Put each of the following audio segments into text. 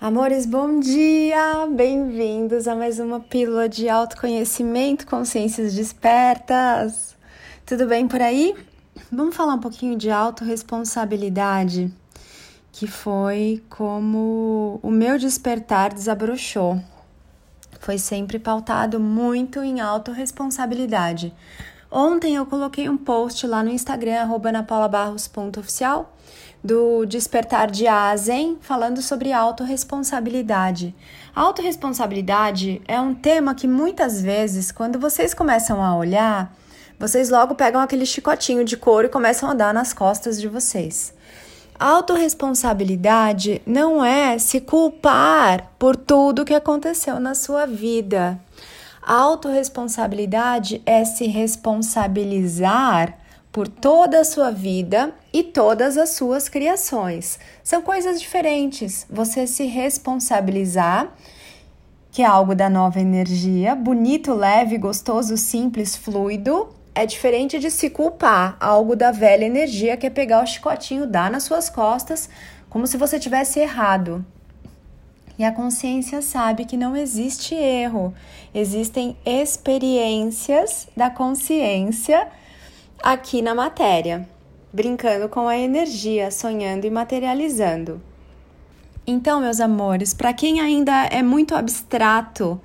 Amores, bom dia! Bem-vindos a mais uma pílula de autoconhecimento, consciências despertas. Tudo bem por aí? Vamos falar um pouquinho de autorresponsabilidade, que foi como o meu despertar desabrochou. Foi sempre pautado muito em autorresponsabilidade. Ontem eu coloquei um post lá no Instagram, arroba napaulabarros.oficial, do Despertar de Azen, falando sobre autorresponsabilidade. Autorresponsabilidade é um tema que muitas vezes, quando vocês começam a olhar, vocês logo pegam aquele chicotinho de couro e começam a dar nas costas de vocês. Autorresponsabilidade não é se culpar por tudo que aconteceu na sua vida. Autorresponsabilidade é se responsabilizar por toda a sua vida e todas as suas criações. São coisas diferentes. Você se responsabilizar, que é algo da nova energia, bonito, leve, gostoso, simples, fluido, é diferente de se culpar, algo da velha energia, que é pegar o chicotinho, dar nas suas costas, como se você tivesse errado. E a consciência sabe que não existe erro, existem experiências da consciência aqui na matéria, brincando com a energia, sonhando e materializando. Então, meus amores, para quem ainda é muito abstrato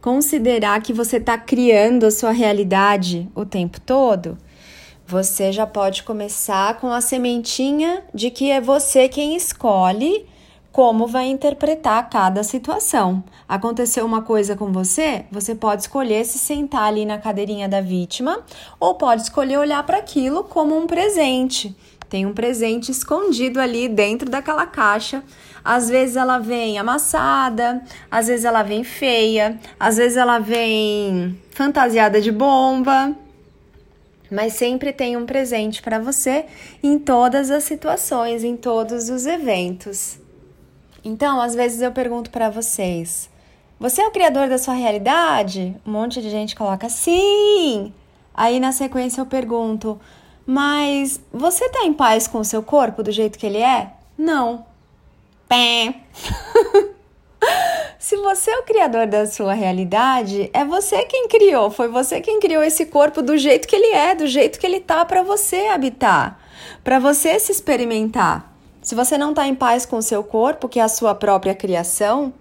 considerar que você está criando a sua realidade o tempo todo, você já pode começar com a sementinha de que é você quem escolhe como vai interpretar cada situação. Aconteceu uma coisa com você, você pode escolher se sentar ali na cadeirinha da vítima ou pode escolher olhar para aquilo como um presente. Tem um presente escondido ali dentro daquela caixa. Às vezes ela vem amassada, às vezes ela vem feia, às vezes ela vem fantasiada de bomba, mas sempre tem um presente para você em todas as situações, em todos os eventos. Então, às vezes eu pergunto para vocês: você é o criador da sua realidade? Um monte de gente coloca sim. Aí na sequência eu pergunto: mas você tá em paz com o seu corpo do jeito que ele é? Não. Pé. Se você é o criador da sua realidade, é você quem criou, foi você quem criou esse corpo do jeito que ele é, do jeito que ele tá para você habitar, para você se experimentar. Se você não está em paz com o seu corpo, que é a sua própria criação,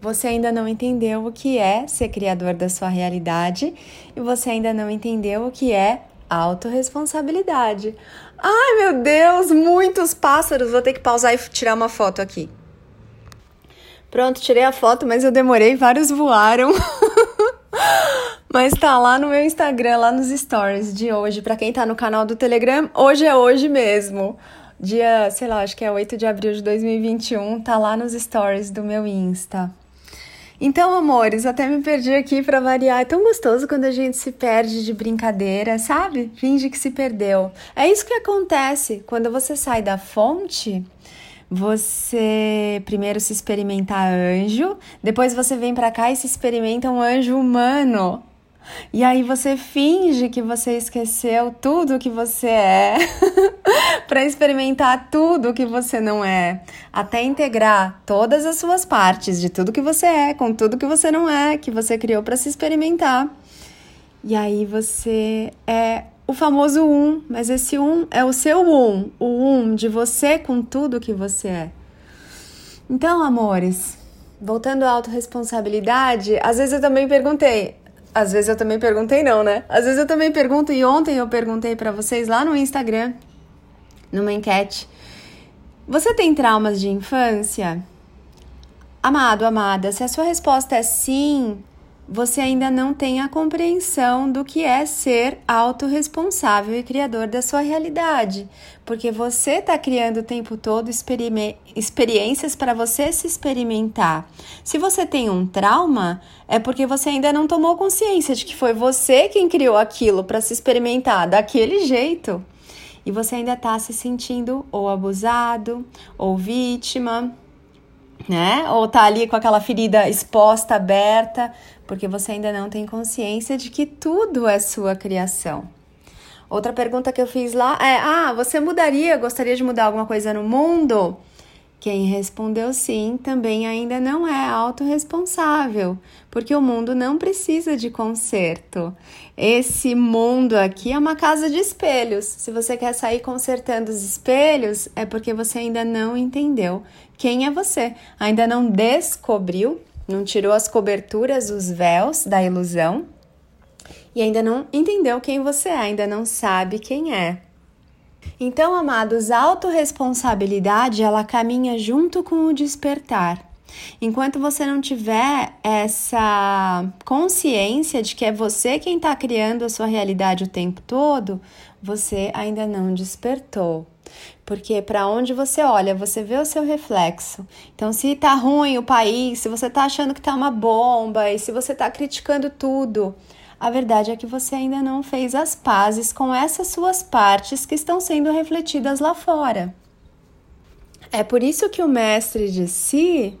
você ainda não entendeu o que é ser criador da sua realidade e você ainda não entendeu o que é autorresponsabilidade. Ai, meu Deus, muitos pássaros. Vou ter que pausar e tirar uma foto aqui. Pronto, tirei a foto, mas eu demorei, vários voaram. mas tá lá no meu Instagram, lá nos stories de hoje. Para quem tá no canal do Telegram, hoje é hoje mesmo dia, sei lá, acho que é 8 de abril de 2021, tá lá nos stories do meu Insta. Então, amores, até me perdi aqui para variar. É tão gostoso quando a gente se perde de brincadeira, sabe? Finge que se perdeu. É isso que acontece quando você sai da fonte. Você primeiro se experimenta anjo, depois você vem para cá e se experimenta um anjo humano. E aí você finge que você esqueceu tudo que você é para experimentar tudo que você não é, até integrar todas as suas partes de tudo que você é com tudo que você não é, que você criou para se experimentar. E aí você é o famoso um, mas esse um é o seu um, o um de você com tudo que você é. Então, amores, voltando à autorresponsabilidade, às vezes eu também perguntei, às vezes eu também perguntei não, né? Às vezes eu também pergunto e ontem eu perguntei para vocês lá no Instagram, numa enquete. Você tem traumas de infância? Amado, amada, se a sua resposta é sim, você ainda não tem a compreensão do que é ser autorresponsável e criador da sua realidade, porque você está criando o tempo todo experiências para você se experimentar. Se você tem um trauma, é porque você ainda não tomou consciência de que foi você quem criou aquilo para se experimentar daquele jeito. E você ainda está se sentindo ou abusado, ou vítima, né? Ou tá ali com aquela ferida exposta, aberta, porque você ainda não tem consciência de que tudo é sua criação. Outra pergunta que eu fiz lá é: Ah, você mudaria, gostaria de mudar alguma coisa no mundo? Quem respondeu sim também ainda não é autorresponsável, porque o mundo não precisa de conserto. Esse mundo aqui é uma casa de espelhos. Se você quer sair consertando os espelhos, é porque você ainda não entendeu quem é você, ainda não descobriu, não tirou as coberturas, os véus da ilusão e ainda não entendeu quem você é, ainda não sabe quem é. Então, amados, a autorresponsabilidade ela caminha junto com o despertar. Enquanto você não tiver essa consciência de que é você quem está criando a sua realidade o tempo todo, você ainda não despertou. Porque para onde você olha, você vê o seu reflexo. Então, se tá ruim o país, se você tá achando que tá uma bomba e se você tá criticando tudo, a verdade é que você ainda não fez as pazes com essas suas partes que estão sendo refletidas lá fora. É por isso que o mestre de si,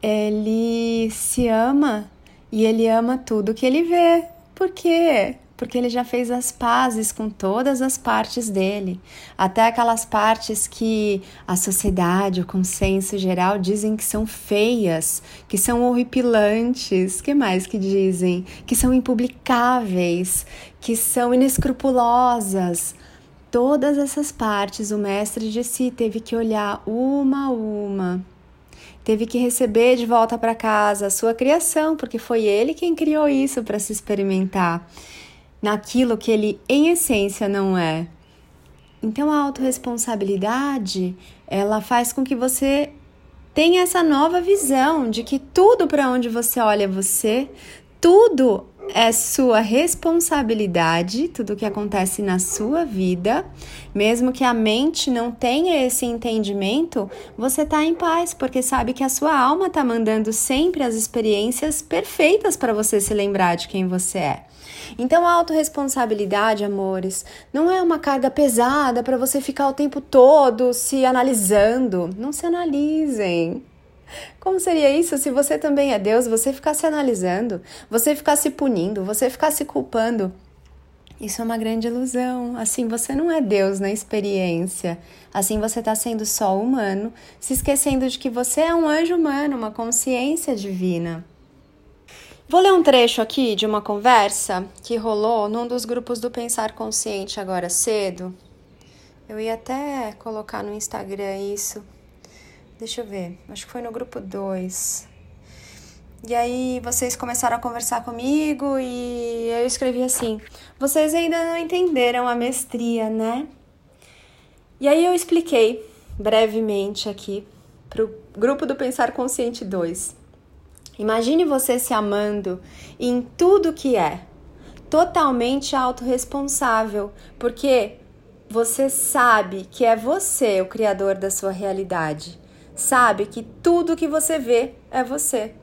ele se ama e ele ama tudo que ele vê. Por quê? Porque ele já fez as pazes com todas as partes dele, até aquelas partes que a sociedade, o consenso geral dizem que são feias, que são horripilantes, que mais que dizem? Que são impublicáveis, que são inescrupulosas. Todas essas partes o mestre de si teve que olhar uma a uma teve que receber de volta para casa a sua criação, porque foi ele quem criou isso para se experimentar naquilo que ele em essência não é. Então a autorresponsabilidade, ela faz com que você tenha essa nova visão de que tudo para onde você olha é você, tudo é sua responsabilidade, tudo que acontece na sua vida, mesmo que a mente não tenha esse entendimento, você está em paz, porque sabe que a sua alma está mandando sempre as experiências perfeitas para você se lembrar de quem você é. Então, a autorresponsabilidade, amores, não é uma carga pesada para você ficar o tempo todo se analisando. Não se analisem. Como seria isso se você também é Deus, você ficar se analisando, você ficar se punindo, você ficar se culpando? Isso é uma grande ilusão. Assim, você não é Deus na experiência. Assim, você está sendo só humano, se esquecendo de que você é um anjo humano, uma consciência divina. Vou ler um trecho aqui de uma conversa que rolou num dos grupos do Pensar Consciente agora cedo. Eu ia até colocar no Instagram isso. Deixa eu ver, acho que foi no grupo 2. E aí vocês começaram a conversar comigo e eu escrevi assim: "Vocês ainda não entenderam a mestria, né?" E aí eu expliquei brevemente aqui pro grupo do Pensar Consciente 2 Imagine você se amando em tudo que é, totalmente autorresponsável, porque você sabe que é você o criador da sua realidade. Sabe que tudo que você vê é você.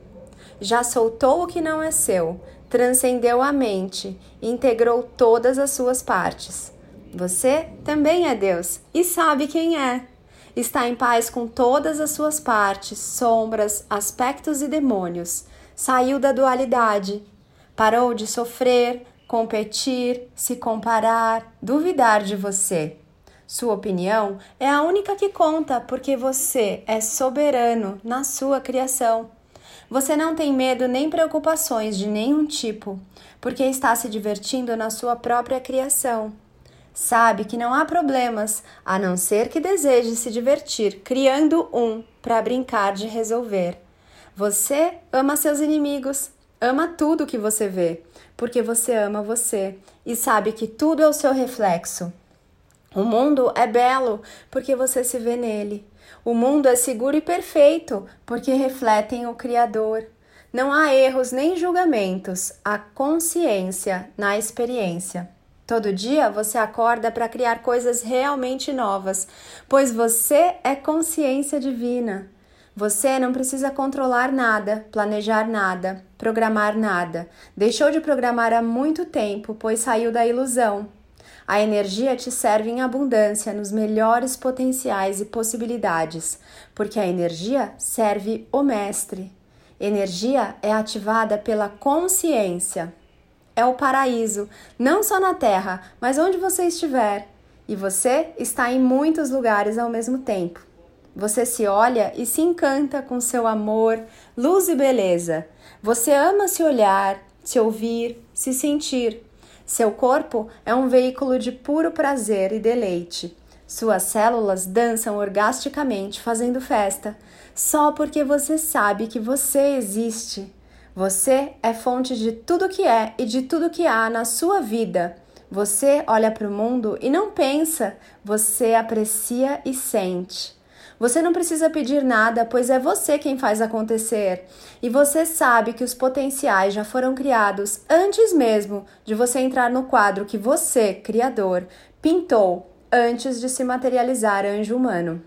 Já soltou o que não é seu, transcendeu a mente, integrou todas as suas partes. Você também é Deus e sabe quem é está em paz com todas as suas partes, sombras, aspectos e demônios. Saiu da dualidade, parou de sofrer, competir, se comparar, duvidar de você. Sua opinião é a única que conta porque você é soberano na sua criação. Você não tem medo nem preocupações de nenhum tipo, porque está se divertindo na sua própria criação. Sabe que não há problemas, a não ser que deseje se divertir, criando um para brincar de resolver. Você ama seus inimigos, ama tudo que você vê, porque você ama você e sabe que tudo é o seu reflexo. O mundo é belo porque você se vê nele. O mundo é seguro e perfeito porque refletem o Criador. Não há erros nem julgamentos, há consciência na experiência. Todo dia você acorda para criar coisas realmente novas, pois você é consciência divina. Você não precisa controlar nada, planejar nada, programar nada. Deixou de programar há muito tempo, pois saiu da ilusão. A energia te serve em abundância nos melhores potenciais e possibilidades, porque a energia serve o mestre. Energia é ativada pela consciência é o paraíso, não só na Terra, mas onde você estiver. E você está em muitos lugares ao mesmo tempo. Você se olha e se encanta com seu amor, luz e beleza. Você ama se olhar, se ouvir, se sentir. Seu corpo é um veículo de puro prazer e deleite. Suas células dançam orgasticamente, fazendo festa, só porque você sabe que você existe. Você é fonte de tudo que é e de tudo que há na sua vida. Você olha para o mundo e não pensa, você aprecia e sente. Você não precisa pedir nada, pois é você quem faz acontecer. E você sabe que os potenciais já foram criados antes mesmo de você entrar no quadro que você, Criador, pintou antes de se materializar anjo humano.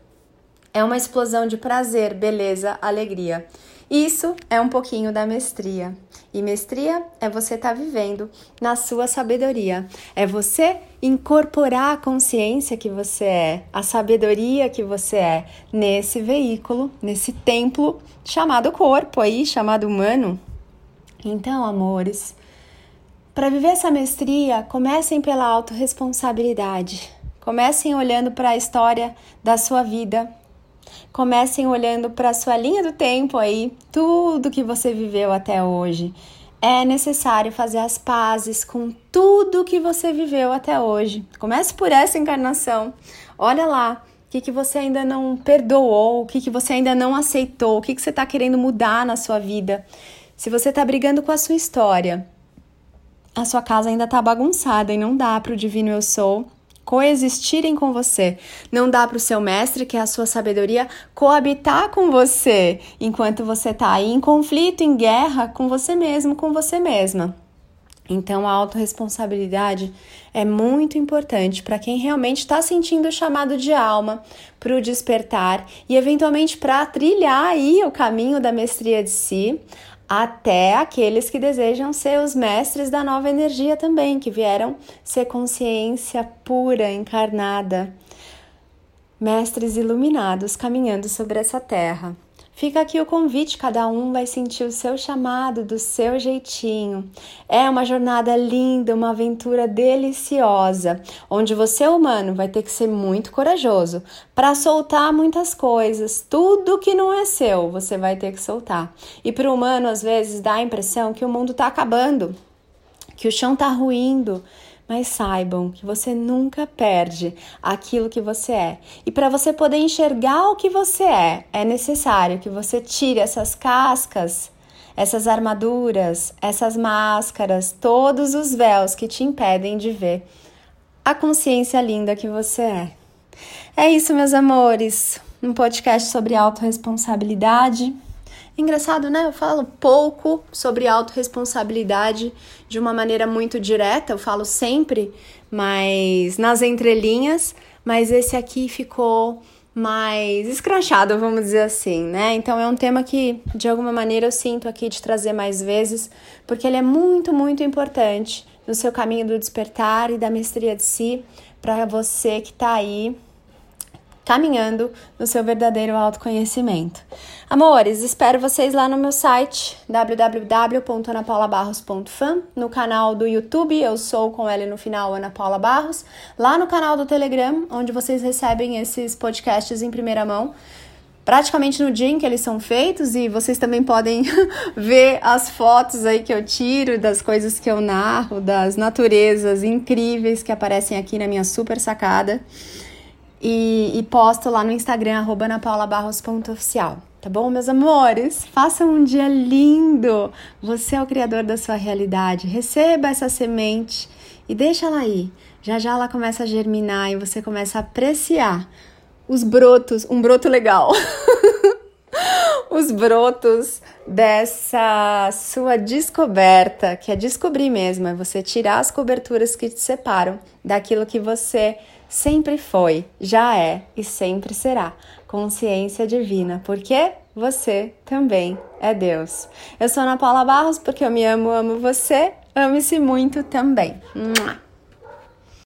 É uma explosão de prazer, beleza, alegria. Isso é um pouquinho da mestria. E mestria é você estar tá vivendo na sua sabedoria. É você incorporar a consciência que você é, a sabedoria que você é nesse veículo, nesse templo chamado corpo aí, chamado humano. Então, amores, para viver essa mestria, comecem pela autorresponsabilidade. Comecem olhando para a história da sua vida, Comecem olhando para sua linha do tempo aí, tudo que você viveu até hoje. É necessário fazer as pazes com tudo que você viveu até hoje. Comece por essa encarnação. Olha lá, o que, que você ainda não perdoou, o que, que você ainda não aceitou, o que, que você está querendo mudar na sua vida. Se você está brigando com a sua história, a sua casa ainda está bagunçada e não dá para o Divino Eu Sou coexistirem com você. Não dá para o seu mestre, que é a sua sabedoria, coabitar com você enquanto você está aí em conflito, em guerra com você mesmo, com você mesma. Então, a autorresponsabilidade é muito importante para quem realmente está sentindo o chamado de alma para o despertar e, eventualmente, para trilhar aí o caminho da mestria de si, até aqueles que desejam ser os mestres da nova energia também, que vieram ser consciência pura, encarnada, mestres iluminados caminhando sobre essa terra. Fica aqui o convite, cada um vai sentir o seu chamado do seu jeitinho. É uma jornada linda, uma aventura deliciosa, onde você, humano, vai ter que ser muito corajoso para soltar muitas coisas. Tudo que não é seu, você vai ter que soltar. E para o humano, às vezes, dá a impressão que o mundo está acabando, que o chão está ruindo mas saibam que você nunca perde aquilo que você é. E para você poder enxergar o que você é, é necessário que você tire essas cascas, essas armaduras, essas máscaras, todos os véus que te impedem de ver a consciência linda que você é. É isso, meus amores. Um podcast sobre autorresponsabilidade. Engraçado, né? Eu falo pouco sobre autorresponsabilidade de uma maneira muito direta, eu falo sempre, mas nas entrelinhas, mas esse aqui ficou mais escrachado, vamos dizer assim, né? Então é um tema que de alguma maneira eu sinto aqui de trazer mais vezes, porque ele é muito, muito importante no seu caminho do despertar e da mestria de si, para você que está aí caminhando no seu verdadeiro autoconhecimento. Amores, espero vocês lá no meu site www.anapaulabarros.fan, no canal do YouTube, eu sou com L no final, Ana Paula Barros, lá no canal do Telegram, onde vocês recebem esses podcasts em primeira mão praticamente no dia em que eles são feitos e vocês também podem ver as fotos aí que eu tiro das coisas que eu narro, das naturezas incríveis que aparecem aqui na minha super sacada e, e posto lá no Instagram, arroba anapaulabarros.oficial. Tá bom, meus amores? Façam um dia lindo! Você é o criador da sua realidade. Receba essa semente e deixa ela aí. Já já ela começa a germinar e você começa a apreciar os brotos, um broto legal. os brotos dessa sua descoberta, que é descobrir mesmo, é você tirar as coberturas que te separam daquilo que você sempre foi, já é e sempre será consciência divina, porque você também é Deus. Eu sou Ana Paula Barros porque eu me amo, amo você, ame-se muito também. Mua!